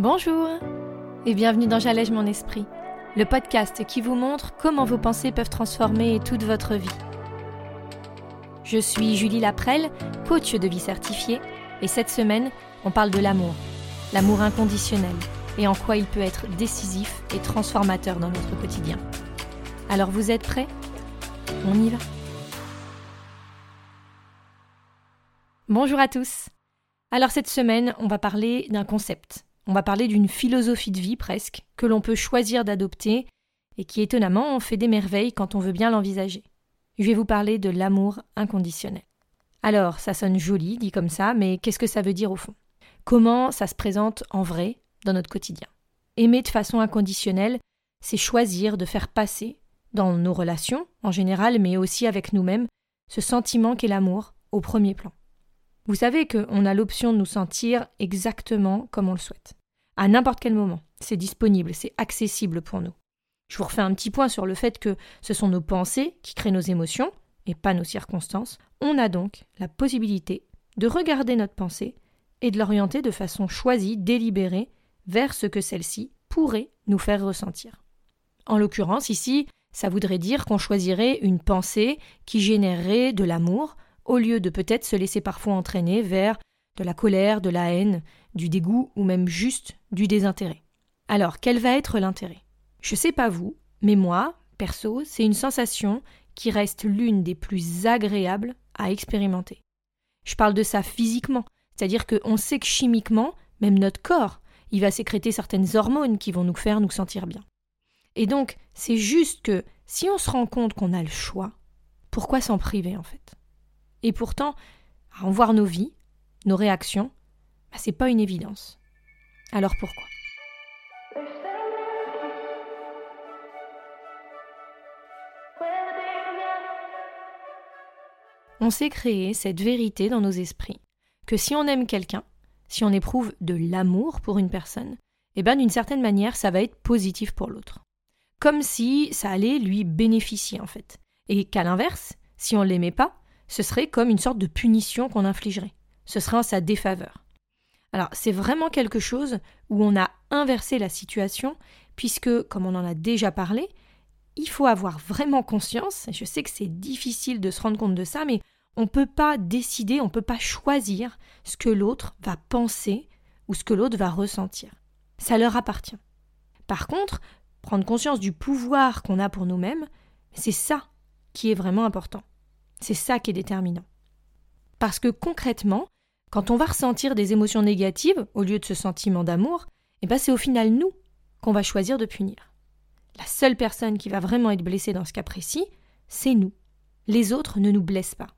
Bonjour et bienvenue dans J'allège mon esprit, le podcast qui vous montre comment vos pensées peuvent transformer toute votre vie. Je suis Julie Laprelle, coach de vie certifiée, et cette semaine, on parle de l'amour, l'amour inconditionnel, et en quoi il peut être décisif et transformateur dans notre quotidien. Alors vous êtes prêts? On y va Bonjour à tous Alors cette semaine, on va parler d'un concept on va parler d'une philosophie de vie presque, que l'on peut choisir d'adopter et qui étonnamment fait des merveilles quand on veut bien l'envisager. Je vais vous parler de l'amour inconditionnel. Alors, ça sonne joli, dit comme ça, mais qu'est-ce que ça veut dire au fond? Comment ça se présente en vrai dans notre quotidien? Aimer de façon inconditionnelle, c'est choisir de faire passer, dans nos relations en général, mais aussi avec nous-mêmes, ce sentiment qu'est l'amour au premier plan. Vous savez qu'on a l'option de nous sentir exactement comme on le souhaite à n'importe quel moment. C'est disponible, c'est accessible pour nous. Je vous refais un petit point sur le fait que ce sont nos pensées qui créent nos émotions, et pas nos circonstances. On a donc la possibilité de regarder notre pensée et de l'orienter de façon choisie, délibérée, vers ce que celle-ci pourrait nous faire ressentir. En l'occurrence, ici, ça voudrait dire qu'on choisirait une pensée qui générerait de l'amour, au lieu de peut-être se laisser parfois entraîner vers de la colère, de la haine, du dégoût ou même juste du désintérêt. Alors, quel va être l'intérêt? Je sais pas vous, mais moi, perso, c'est une sensation qui reste l'une des plus agréables à expérimenter. Je parle de ça physiquement, c'est-à-dire qu'on sait que chimiquement, même notre corps, il va sécréter certaines hormones qui vont nous faire nous sentir bien. Et donc, c'est juste que si on se rend compte qu'on a le choix, pourquoi s'en priver en fait? Et pourtant, en voir nos vies, nos réactions, bah, c'est pas une évidence. Alors pourquoi? On s'est créé cette vérité dans nos esprits que si on aime quelqu'un, si on éprouve de l'amour pour une personne, eh bien d'une certaine manière ça va être positif pour l'autre. Comme si ça allait lui bénéficier en fait. Et qu'à l'inverse, si on l'aimait pas, ce serait comme une sorte de punition qu'on infligerait. Ce serait en sa défaveur. Alors c'est vraiment quelque chose où on a inversé la situation, puisque, comme on en a déjà parlé, il faut avoir vraiment conscience, et je sais que c'est difficile de se rendre compte de ça, mais on ne peut pas décider, on ne peut pas choisir ce que l'autre va penser ou ce que l'autre va ressentir. Ça leur appartient. Par contre, prendre conscience du pouvoir qu'on a pour nous-mêmes, c'est ça qui est vraiment important. C'est ça qui est déterminant. Parce que concrètement, quand on va ressentir des émotions négatives au lieu de ce sentiment d'amour, eh ben c'est au final nous qu'on va choisir de punir. La seule personne qui va vraiment être blessée dans ce cas précis, c'est nous. Les autres ne nous blessent pas.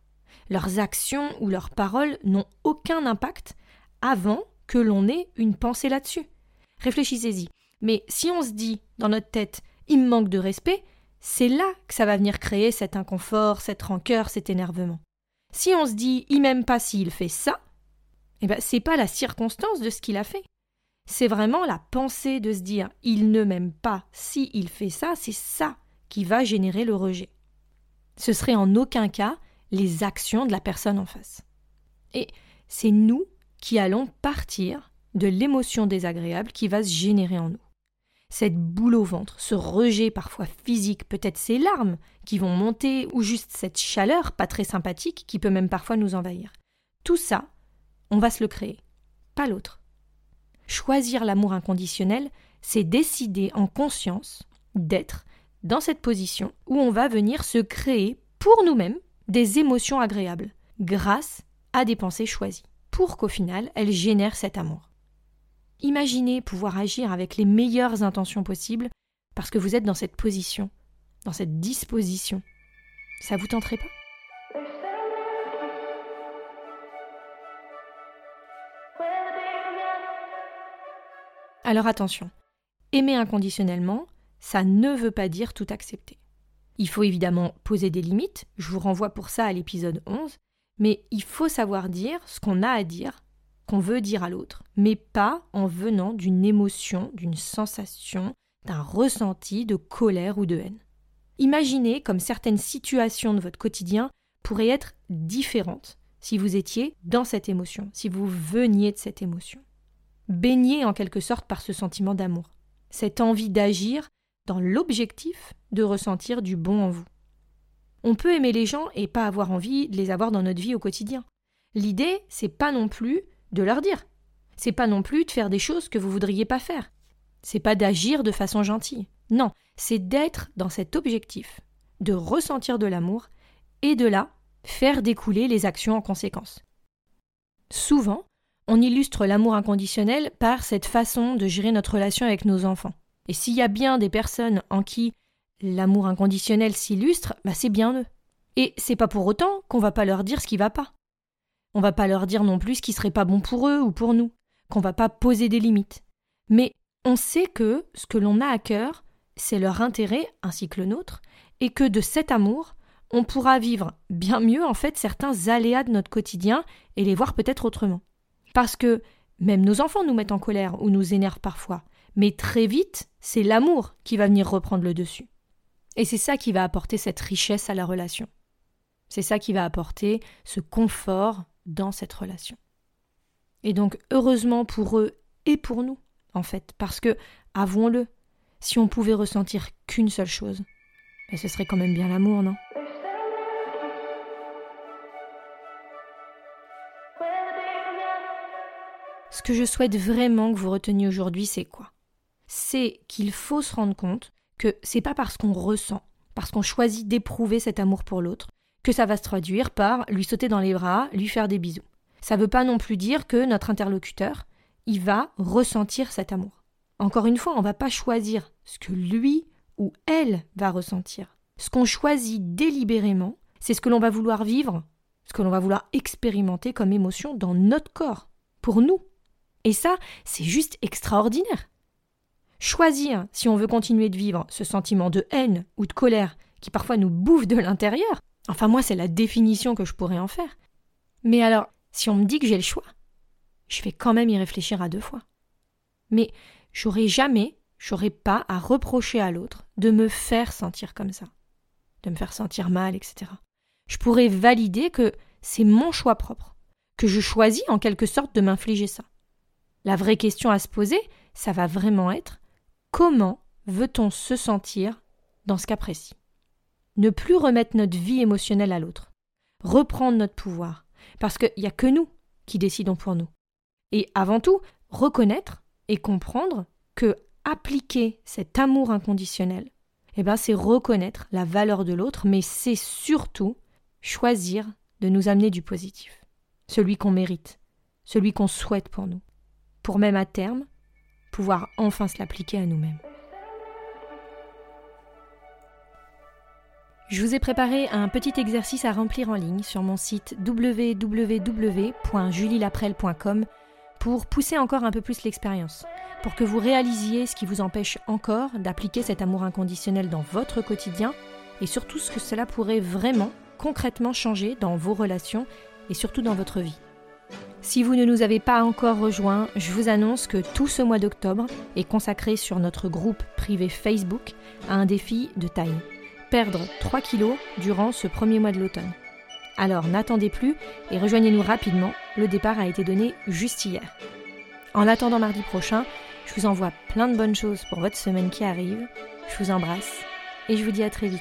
Leurs actions ou leurs paroles n'ont aucun impact avant que l'on ait une pensée là-dessus. Réfléchissez-y. Mais si on se dit dans notre tête il me manque de respect, c'est là que ça va venir créer cet inconfort, cette rancœur, cet énervement. Si on se dit il m'aime pas s'il fait ça, eh ben, c'est pas la circonstance de ce qu'il a fait. C'est vraiment la pensée de se dire il ne m'aime pas si il fait ça, c'est ça qui va générer le rejet. Ce serait en aucun cas les actions de la personne en face. Et c'est nous qui allons partir de l'émotion désagréable qui va se générer en nous. Cette boule au ventre, ce rejet parfois physique, peut-être ces larmes qui vont monter, ou juste cette chaleur pas très sympathique qui peut même parfois nous envahir. Tout ça, on va se le créer, pas l'autre. Choisir l'amour inconditionnel, c'est décider en conscience d'être dans cette position où on va venir se créer pour nous-mêmes des émotions agréables, grâce à des pensées choisies, pour qu'au final elles génèrent cet amour. Imaginez pouvoir agir avec les meilleures intentions possibles parce que vous êtes dans cette position, dans cette disposition. Ça vous tenterait pas? Alors attention, aimer inconditionnellement, ça ne veut pas dire tout accepter. Il faut évidemment poser des limites, je vous renvoie pour ça à l'épisode 11, mais il faut savoir dire ce qu'on a à dire, qu'on veut dire à l'autre, mais pas en venant d'une émotion, d'une sensation, d'un ressenti de colère ou de haine. Imaginez comme certaines situations de votre quotidien pourraient être différentes si vous étiez dans cette émotion, si vous veniez de cette émotion. baignés en quelque sorte par ce sentiment d'amour, cette envie d'agir dans l'objectif de ressentir du bon en vous. On peut aimer les gens et pas avoir envie de les avoir dans notre vie au quotidien. L'idée, c'est pas non plus de leur dire. C'est pas non plus de faire des choses que vous voudriez pas faire. C'est pas d'agir de façon gentille. Non, c'est d'être dans cet objectif, de ressentir de l'amour et de là faire découler les actions en conséquence. Souvent, on illustre l'amour inconditionnel par cette façon de gérer notre relation avec nos enfants. Et s'il y a bien des personnes en qui l'amour inconditionnel s'illustre, bah c'est bien eux. Et c'est pas pour autant qu'on va pas leur dire ce qui va pas. On va pas leur dire non plus ce qui serait pas bon pour eux ou pour nous, qu'on va pas poser des limites. Mais on sait que ce que l'on a à cœur, c'est leur intérêt ainsi que le nôtre, et que de cet amour, on pourra vivre bien mieux en fait certains aléas de notre quotidien et les voir peut-être autrement. Parce que même nos enfants nous mettent en colère ou nous énervent parfois, mais très vite, c'est l'amour qui va venir reprendre le dessus. Et c'est ça qui va apporter cette richesse à la relation. C'est ça qui va apporter ce confort dans cette relation. Et donc, heureusement pour eux et pour nous, en fait, parce que, avouons-le, si on pouvait ressentir qu'une seule chose, ben, ce serait quand même bien l'amour, non? Ce que je souhaite vraiment que vous reteniez aujourd'hui, c'est quoi? C'est qu'il faut se rendre compte que c'est pas parce qu'on ressent, parce qu'on choisit d'éprouver cet amour pour l'autre, que ça va se traduire par lui sauter dans les bras, lui faire des bisous. Ça veut pas non plus dire que notre interlocuteur, il va ressentir cet amour. Encore une fois, on va pas choisir ce que lui ou elle va ressentir. Ce qu'on choisit délibérément, c'est ce que l'on va vouloir vivre, ce que l'on va vouloir expérimenter comme émotion dans notre corps, pour nous. Et ça, c'est juste extraordinaire. Choisir si on veut continuer de vivre ce sentiment de haine ou de colère qui parfois nous bouffe de l'intérieur, enfin moi c'est la définition que je pourrais en faire. Mais alors, si on me dit que j'ai le choix, je vais quand même y réfléchir à deux fois. Mais j'aurais jamais, j'aurais pas à reprocher à l'autre de me faire sentir comme ça, de me faire sentir mal, etc. Je pourrais valider que c'est mon choix propre, que je choisis en quelque sorte de m'infliger ça. La vraie question à se poser, ça va vraiment être comment veut-on se sentir dans ce cas précis? Ne plus remettre notre vie émotionnelle à l'autre, reprendre notre pouvoir, parce qu'il n'y a que nous qui décidons pour nous. Et avant tout, reconnaître et comprendre que appliquer cet amour inconditionnel, eh ben, c'est reconnaître la valeur de l'autre, mais c'est surtout choisir de nous amener du positif, celui qu'on mérite, celui qu'on souhaite pour nous pour même à terme pouvoir enfin se l'appliquer à nous-mêmes. Je vous ai préparé un petit exercice à remplir en ligne sur mon site www.julielaprel.com pour pousser encore un peu plus l'expérience, pour que vous réalisiez ce qui vous empêche encore d'appliquer cet amour inconditionnel dans votre quotidien et surtout ce que cela pourrait vraiment, concrètement changer dans vos relations et surtout dans votre vie. Si vous ne nous avez pas encore rejoints, je vous annonce que tout ce mois d'octobre est consacré sur notre groupe privé Facebook à un défi de taille. Perdre 3 kilos durant ce premier mois de l'automne. Alors n'attendez plus et rejoignez-nous rapidement, le départ a été donné juste hier. En attendant mardi prochain, je vous envoie plein de bonnes choses pour votre semaine qui arrive, je vous embrasse et je vous dis à très vite.